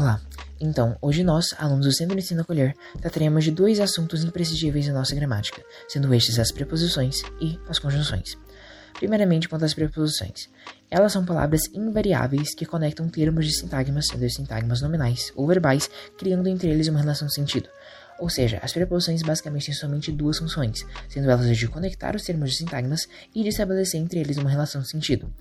Olá! Então, hoje nós, alunos do Centro de Ensino Acolher, trataremos de dois assuntos imprescindíveis em nossa gramática, sendo estes as preposições e as conjunções. Primeiramente, quanto às preposições. Elas são palavras invariáveis que conectam termos de sintagmas, sendo sintagmas nominais ou verbais, criando entre eles uma relação de sentido. Ou seja, as preposições basicamente têm somente duas funções, sendo elas de conectar os termos de sintagmas e de estabelecer entre eles uma relação de sentido.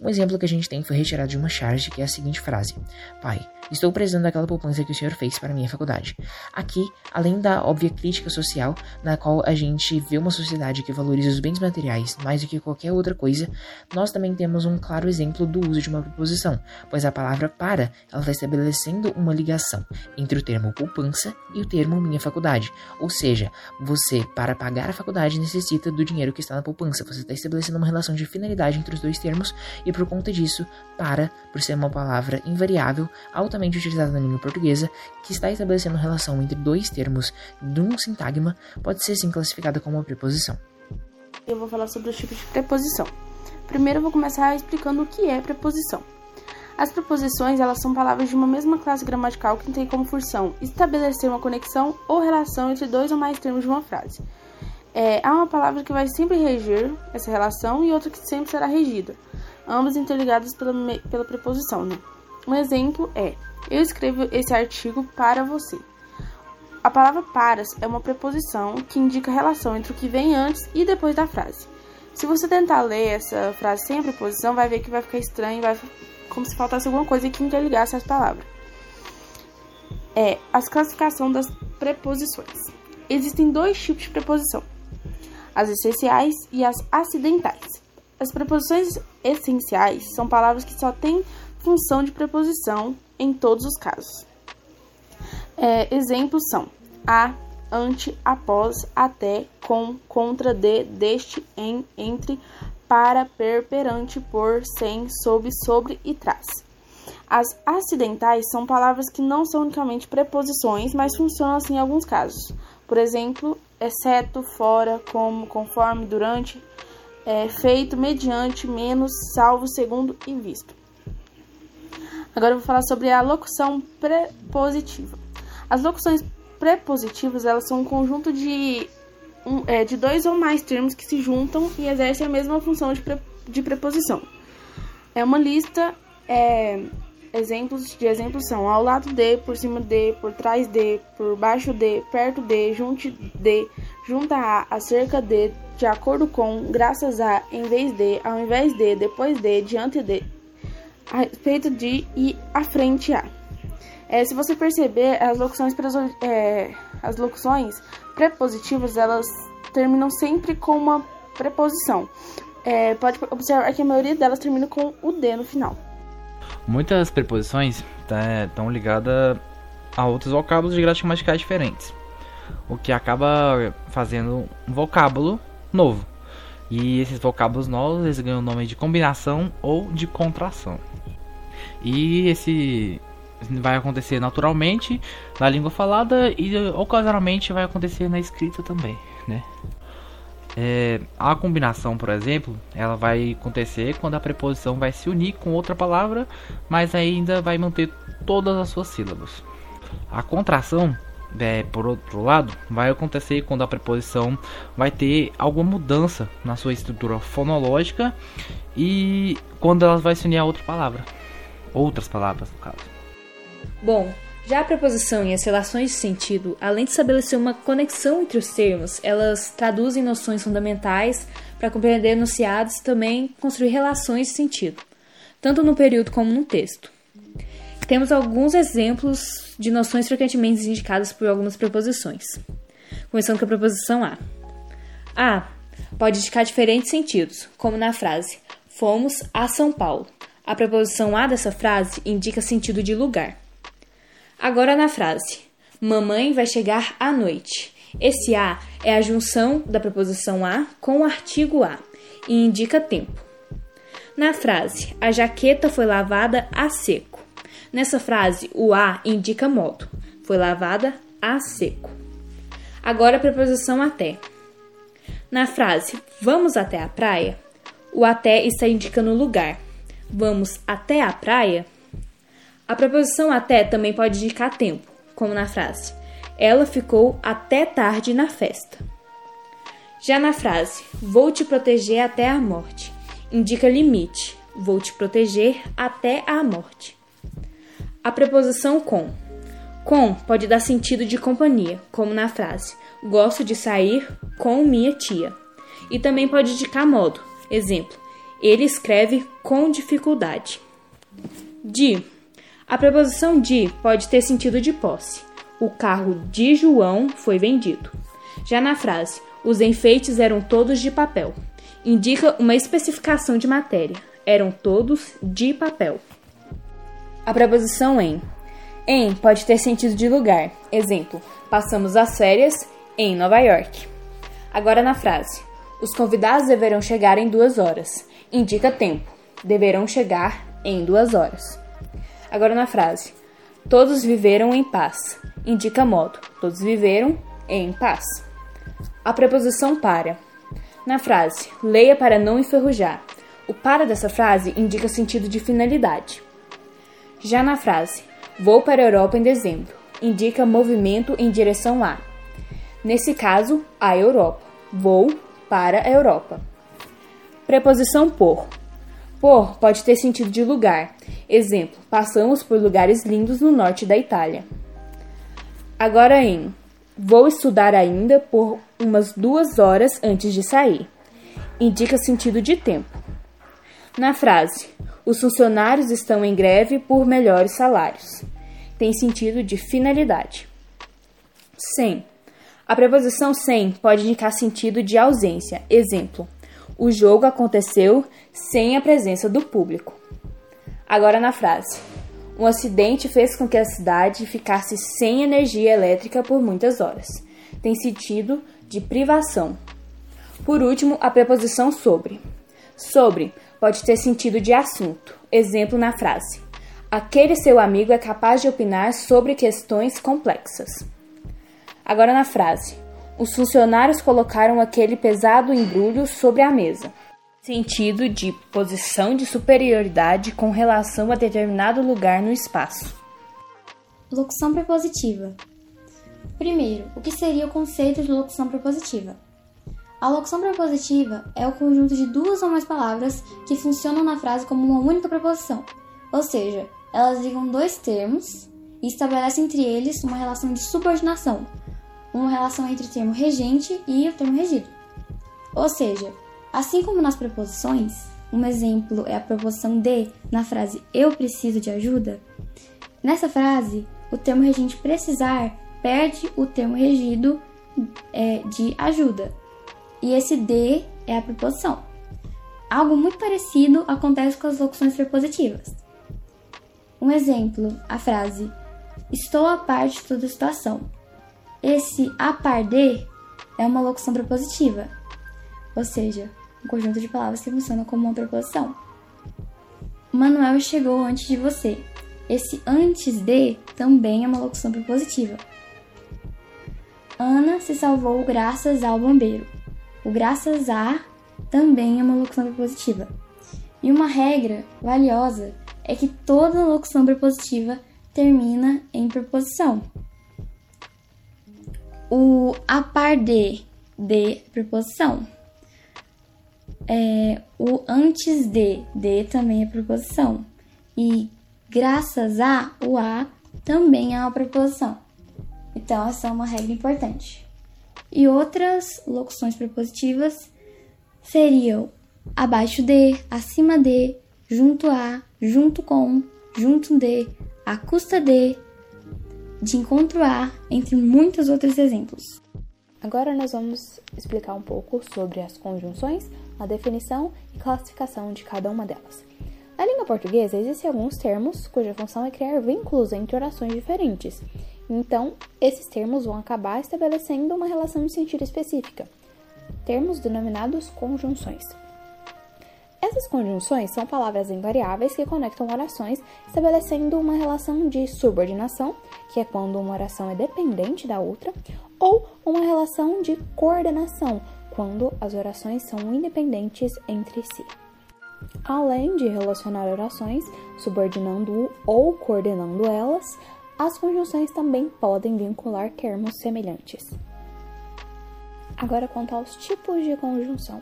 Um exemplo que a gente tem foi retirado de uma charge, que é a seguinte frase: Pai, estou precisando daquela poupança que o senhor fez para minha faculdade. Aqui, além da óbvia crítica social, na qual a gente vê uma sociedade que valoriza os bens materiais mais do que qualquer outra coisa, nós também temos um claro exemplo do uso de uma preposição, pois a palavra para ela está estabelecendo uma ligação entre o termo poupança e o termo minha faculdade. Ou seja, você, para pagar a faculdade, necessita do dinheiro que está na poupança. Você está estabelecendo uma relação de finalidade entre os dois termos e, por conta disso, para, por ser uma palavra invariável, altamente utilizada na língua portuguesa, que está estabelecendo relação entre dois termos de um sintagma, pode ser sim classificada como uma preposição. Eu vou falar sobre os tipos de preposição. Primeiro eu vou começar explicando o que é preposição. As preposições elas são palavras de uma mesma classe gramatical que tem como função estabelecer uma conexão ou relação entre dois ou mais termos de uma frase. É, há uma palavra que vai sempre reger essa relação e outra que sempre será regida, ambas interligadas pela, pela preposição. Né? Um exemplo é: Eu escrevo esse artigo para você. A palavra paras é uma preposição que indica a relação entre o que vem antes e depois da frase. Se você tentar ler essa frase sem a preposição, vai ver que vai ficar estranho, vai como se faltasse alguma coisa que interligasse as palavras. É as classificação das preposições. Existem dois tipos de preposição: as essenciais e as acidentais. As preposições essenciais são palavras que só têm função de preposição em todos os casos. É, exemplos são a, ante, após, até, com, contra, de, deste, em, entre, para, per, perante, por, sem, sob, sobre e trás. As acidentais são palavras que não são unicamente preposições, mas funcionam assim em alguns casos. Por exemplo, exceto, fora, como, conforme, durante, é, feito, mediante, menos, salvo, segundo e visto. Agora eu vou falar sobre a locução prepositiva. As locuções prepositivas elas são um conjunto de um, é, de dois ou mais termos que se juntam e exercem a mesma função de, pre, de preposição. É uma lista, é, exemplos de exemplos são ao lado de, por cima de, por trás de, por baixo de, perto de, junto de, junto a, acerca de, de acordo com, graças a, em vez de, ao invés de, depois de, diante de, a respeito de e à frente a. É, se você perceber, as locuções, é, as locuções prepositivas elas terminam sempre com uma preposição. É, pode observar que a maioria delas termina com o D no final. Muitas preposições estão tá, ligadas a outros vocábulos de gramaticais diferentes, o que acaba fazendo um vocábulo novo. E esses vocábulos novos eles ganham o nome de combinação ou de contração. E esse vai acontecer naturalmente na língua falada e ocasionalmente vai acontecer na escrita também, né? É, a combinação, por exemplo, ela vai acontecer quando a preposição vai se unir com outra palavra, mas ainda vai manter todas as suas sílabas. A contração, é, por outro lado, vai acontecer quando a preposição vai ter alguma mudança na sua estrutura fonológica e quando ela vai se unir a outra palavra, outras palavras no caso. Bom, já a preposição e as relações de sentido, além de estabelecer uma conexão entre os termos, elas traduzem noções fundamentais para compreender enunciados e também construir relações de sentido, tanto no período como no texto. Temos alguns exemplos de noções frequentemente indicadas por algumas preposições. Começando com a preposição a. A pode indicar diferentes sentidos, como na frase Fomos a São Paulo. A preposição a dessa frase indica sentido de lugar. Agora na frase: Mamãe vai chegar à noite. Esse a é a junção da preposição a com o artigo a e indica tempo. Na frase: A jaqueta foi lavada a seco. Nessa frase, o a indica modo. Foi lavada a seco. Agora a preposição até. Na frase Vamos até a praia, o até está indicando lugar. Vamos até a praia? A preposição até também pode indicar tempo, como na frase: Ela ficou até tarde na festa. Já na frase vou te proteger até a morte, indica limite, vou te proteger até a morte. A preposição com. Com pode dar sentido de companhia, como na frase gosto de sair com minha tia. E também pode indicar modo, exemplo, ele escreve com dificuldade. De. A preposição de pode ter sentido de posse. O carro de João foi vendido. Já na frase, os enfeites eram todos de papel. Indica uma especificação de matéria. Eram todos de papel. A preposição em. Em pode ter sentido de lugar. Exemplo: passamos as férias em Nova York. Agora na frase: Os convidados deverão chegar em duas horas. Indica tempo. Deverão chegar em duas horas. Agora na frase: Todos viveram em paz. Indica modo. Todos viveram em paz. A preposição para. Na frase, leia para não enferrujar. O para dessa frase indica sentido de finalidade. Já na frase, vou para a Europa em dezembro, indica movimento em direção a. Nesse caso, a Europa. Vou para a Europa. Preposição por. Por pode ter sentido de lugar. Exemplo: passamos por lugares lindos no norte da Itália. Agora em Vou estudar ainda por umas duas horas antes de sair. Indica sentido de tempo. Na frase, os funcionários estão em greve por melhores salários. Tem sentido de finalidade. Sem. A preposição sem pode indicar sentido de ausência. Exemplo: o jogo aconteceu sem a presença do público. Agora na frase. Um acidente fez com que a cidade ficasse sem energia elétrica por muitas horas. Tem sentido de privação. Por último, a preposição sobre. Sobre pode ter sentido de assunto. Exemplo na frase: Aquele seu amigo é capaz de opinar sobre questões complexas. Agora na frase: Os funcionários colocaram aquele pesado embrulho sobre a mesa sentido de posição de superioridade com relação a determinado lugar no espaço. Locução prepositiva. Primeiro, o que seria o conceito de locução prepositiva? A locução prepositiva é o conjunto de duas ou mais palavras que funcionam na frase como uma única preposição, ou seja, elas ligam dois termos e estabelecem entre eles uma relação de subordinação, uma relação entre o termo regente e o termo regido. Ou seja, Assim como nas preposições, um exemplo é a preposição de na frase eu preciso de ajuda. Nessa frase, o termo regente precisar perde o termo regido é, de ajuda. E esse de é a preposição. Algo muito parecido acontece com as locuções prepositivas. Um exemplo, a frase estou a par de toda a situação. Esse a par de é uma locução prepositiva, ou seja, um conjunto de palavras que funciona como uma preposição. Manuel chegou antes de você. Esse antes de também é uma locução prepositiva. Ana se salvou graças ao bombeiro. O graças a também é uma locução prepositiva. E uma regra valiosa é que toda locução prepositiva termina em preposição. O a par de de preposição. É, o antes de, de também é preposição. E graças a, o a também é uma preposição. Então, essa é uma regra importante. E outras locuções prepositivas seriam abaixo de, acima de, junto a, junto com, junto de, à custa de, de encontro a, entre muitos outros exemplos. Agora nós vamos explicar um pouco sobre as conjunções, a definição e classificação de cada uma delas. Na língua portuguesa existem alguns termos cuja função é criar vínculos entre orações diferentes. Então, esses termos vão acabar estabelecendo uma relação de sentido específica. Termos denominados conjunções. Essas conjunções são palavras invariáveis que conectam orações, estabelecendo uma relação de subordinação, que é quando uma oração é dependente da outra, ou uma relação de coordenação, quando as orações são independentes entre si. Além de relacionar orações, subordinando ou coordenando elas, as conjunções também podem vincular termos semelhantes. Agora, quanto aos tipos de conjunção.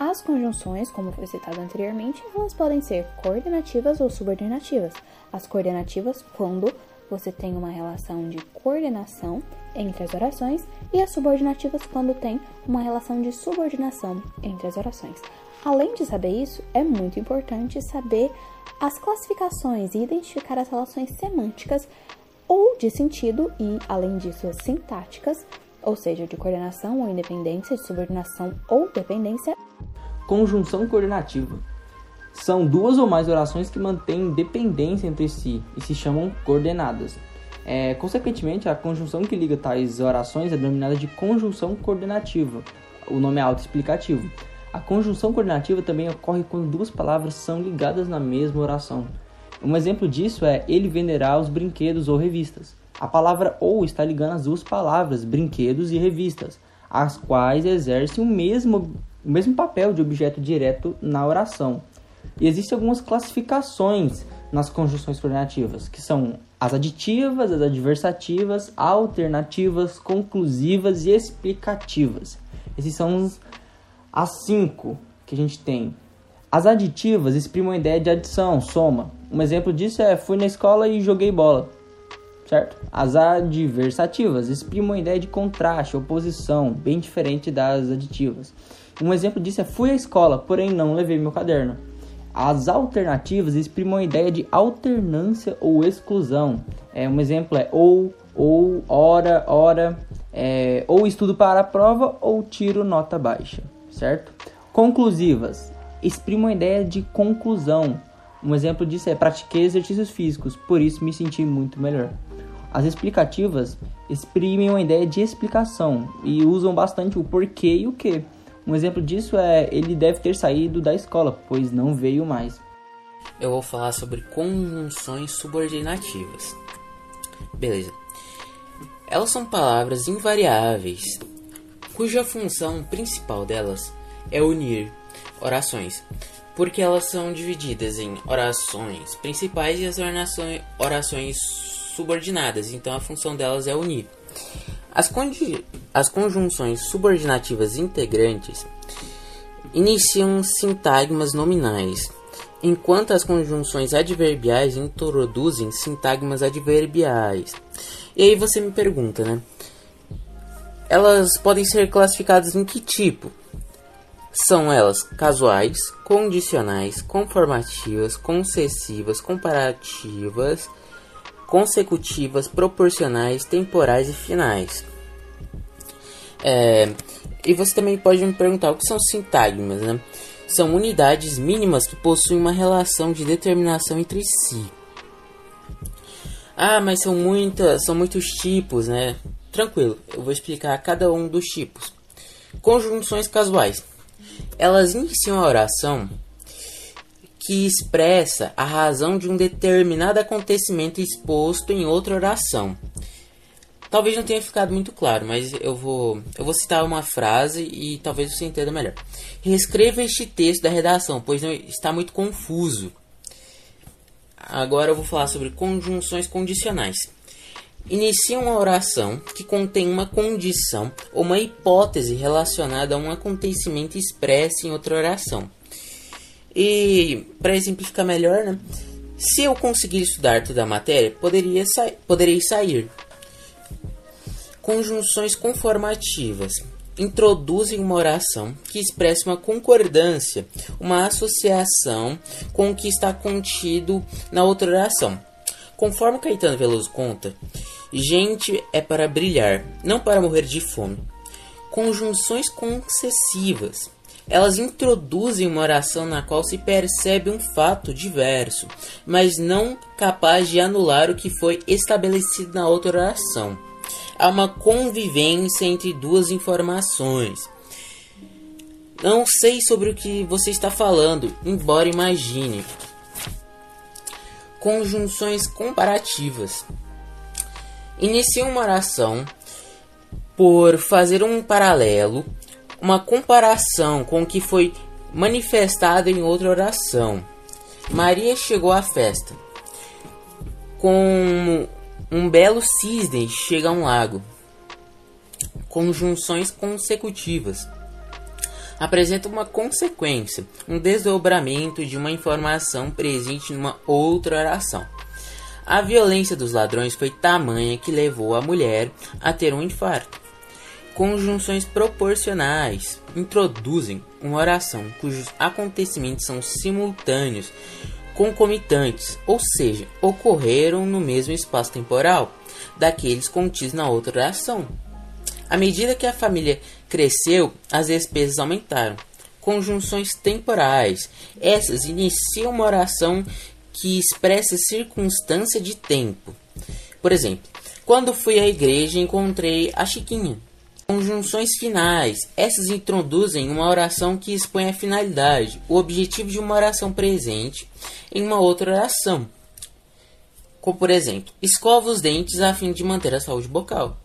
As conjunções, como foi citado anteriormente, elas podem ser coordenativas ou subordinativas. As coordenativas, quando você tem uma relação de coordenação entre as orações, e as subordinativas, quando tem uma relação de subordinação entre as orações. Além de saber isso, é muito importante saber as classificações e identificar as relações semânticas ou de sentido e, além disso, as sintáticas, ou seja, de coordenação ou independência, de subordinação ou dependência. Conjunção coordenativa. São duas ou mais orações que mantêm dependência entre si e se chamam coordenadas. É, consequentemente, a conjunção que liga tais orações é denominada de conjunção coordenativa. O nome é autoexplicativo. A conjunção coordenativa também ocorre quando duas palavras são ligadas na mesma oração. Um exemplo disso é ele venderá os brinquedos ou revistas. A palavra ou está ligando as duas palavras, brinquedos e revistas, as quais exercem o mesmo, o mesmo papel de objeto direto na oração. E existem algumas classificações nas conjunções coordenativas, que são as aditivas, as adversativas, alternativas, conclusivas e explicativas. Esses são as cinco que a gente tem. As aditivas exprimem a ideia de adição, soma. Um exemplo disso é fui na escola e joguei bola. Certo? As adversativas exprimem a ideia de contraste, oposição, bem diferente das aditivas. Um exemplo disso é fui à escola, porém não levei meu caderno. As alternativas exprimem a ideia de alternância ou exclusão. É, um exemplo é ou, ou, ora, ora, é, ou estudo para a prova ou tiro nota baixa certo? Conclusivas exprimam a ideia de conclusão. Um exemplo disso é pratiquei exercícios físicos, por isso me senti muito melhor. As explicativas exprimem uma ideia de explicação e usam bastante o porquê e o que. Um exemplo disso é ele deve ter saído da escola, pois não veio mais. Eu vou falar sobre conjunções subordinativas. Beleza. Elas são palavras invariáveis cuja função principal delas é unir orações, porque elas são divididas em orações principais e as orações subordinadas, então a função delas é unir. As, as conjunções subordinativas integrantes iniciam sintagmas nominais, enquanto as conjunções adverbiais introduzem sintagmas adverbiais. E aí você me pergunta, né? Elas podem ser classificadas em que tipo? São elas casuais, condicionais, conformativas, concessivas, comparativas, consecutivas, proporcionais, temporais e finais. É, e você também pode me perguntar o que são sintagmas, né? São unidades mínimas que possuem uma relação de determinação entre si. Ah, mas são muitas, são muitos tipos, né? Tranquilo, eu vou explicar cada um dos tipos. Conjunções casuais. Elas iniciam a oração que expressa a razão de um determinado acontecimento exposto em outra oração. Talvez não tenha ficado muito claro, mas eu vou, eu vou citar uma frase e talvez você entenda melhor. Reescreva este texto da redação, pois não está muito confuso. Agora eu vou falar sobre conjunções condicionais. Inicia uma oração que contém uma condição ou uma hipótese relacionada a um acontecimento expresso em outra oração. E para exemplificar melhor, né? Se eu conseguir estudar toda a matéria, poderia sa poderei sair. Conjunções conformativas introduzem uma oração que expressa uma concordância, uma associação com o que está contido na outra oração. Conforme Caetano Veloso conta, gente é para brilhar, não para morrer de fome. Conjunções concessivas. Elas introduzem uma oração na qual se percebe um fato diverso, mas não capaz de anular o que foi estabelecido na outra oração. Há uma convivência entre duas informações. Não sei sobre o que você está falando, embora imagine conjunções comparativas. Inicia uma oração por fazer um paralelo, uma comparação com o que foi manifestado em outra oração. Maria chegou à festa. Com um belo cisne chega a um lago. Conjunções consecutivas apresenta uma consequência, um desdobramento de uma informação presente numa outra oração. A violência dos ladrões foi tamanha que levou a mulher a ter um infarto. Conjunções proporcionais introduzem uma oração cujos acontecimentos são simultâneos, concomitantes, ou seja, ocorreram no mesmo espaço temporal daqueles contidos na outra oração. À medida que a família cresceu, as despesas aumentaram. Conjunções temporais. Essas iniciam uma oração que expressa circunstância de tempo. Por exemplo, quando fui à igreja encontrei a Chiquinha. Conjunções finais. Essas introduzem uma oração que expõe a finalidade, o objetivo de uma oração presente em uma outra oração. Como por exemplo, escova os dentes a fim de manter a saúde bucal.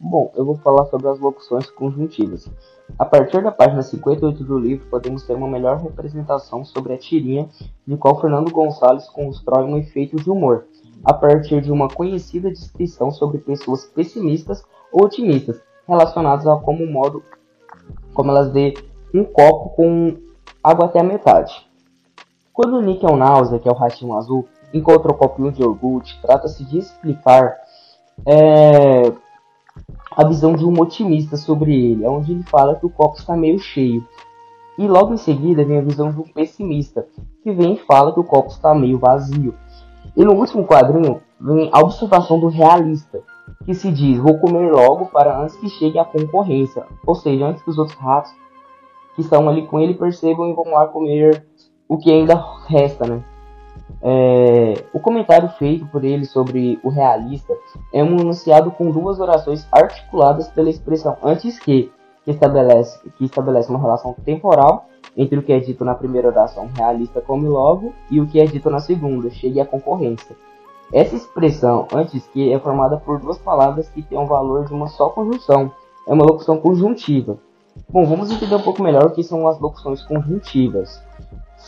Bom, eu vou falar sobre as locuções conjuntivas. A partir da página 58 do livro, podemos ter uma melhor representação sobre a tirinha de qual Fernando Gonçalves constrói um efeito de humor, a partir de uma conhecida descrição sobre pessoas pessimistas ou otimistas, relacionadas a como modo como elas vê um copo com água até a metade. Quando o Nickel Náusea, que é o ratinho azul, encontra o copinho de iogurte, trata-se de explicar é, a visão de um otimista sobre ele, onde ele fala que o copo está meio cheio. E logo em seguida vem a visão de um pessimista, que vem e fala que o copo está meio vazio. E no último quadrinho vem a observação do realista, que se diz: Vou comer logo para antes que chegue a concorrência, ou seja, antes que os outros ratos que estão ali com ele percebam e vão lá comer o que ainda resta, né? É, o comentário feito por ele sobre o realista é um enunciado com duas orações articuladas pela expressão antes que, que estabelece, que estabelece uma relação temporal entre o que é dito na primeira oração, realista come logo, e o que é dito na segunda, chegue à concorrência. Essa expressão antes que é formada por duas palavras que têm um valor de uma só conjunção, é uma locução conjuntiva. Bom, vamos entender um pouco melhor o que são as locuções conjuntivas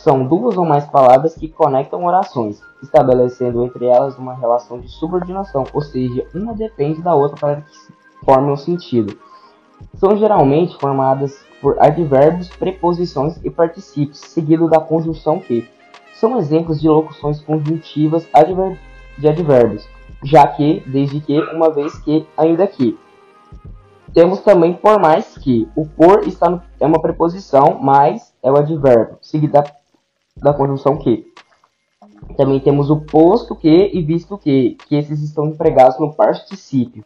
são duas ou mais palavras que conectam orações, estabelecendo entre elas uma relação de subordinação, ou seja, uma depende da outra para que formem um sentido. São geralmente formadas por advérbios, preposições e particípios, seguido da conjunção que. São exemplos de locuções conjuntivas adver de advérbios, já que, desde que, uma vez que, ainda que. Temos também por mais que. O por está no, é uma preposição, mais é o advérbio, seguida da conjunção que. Também temos o posto que e visto que, que esses estão empregados no particípio.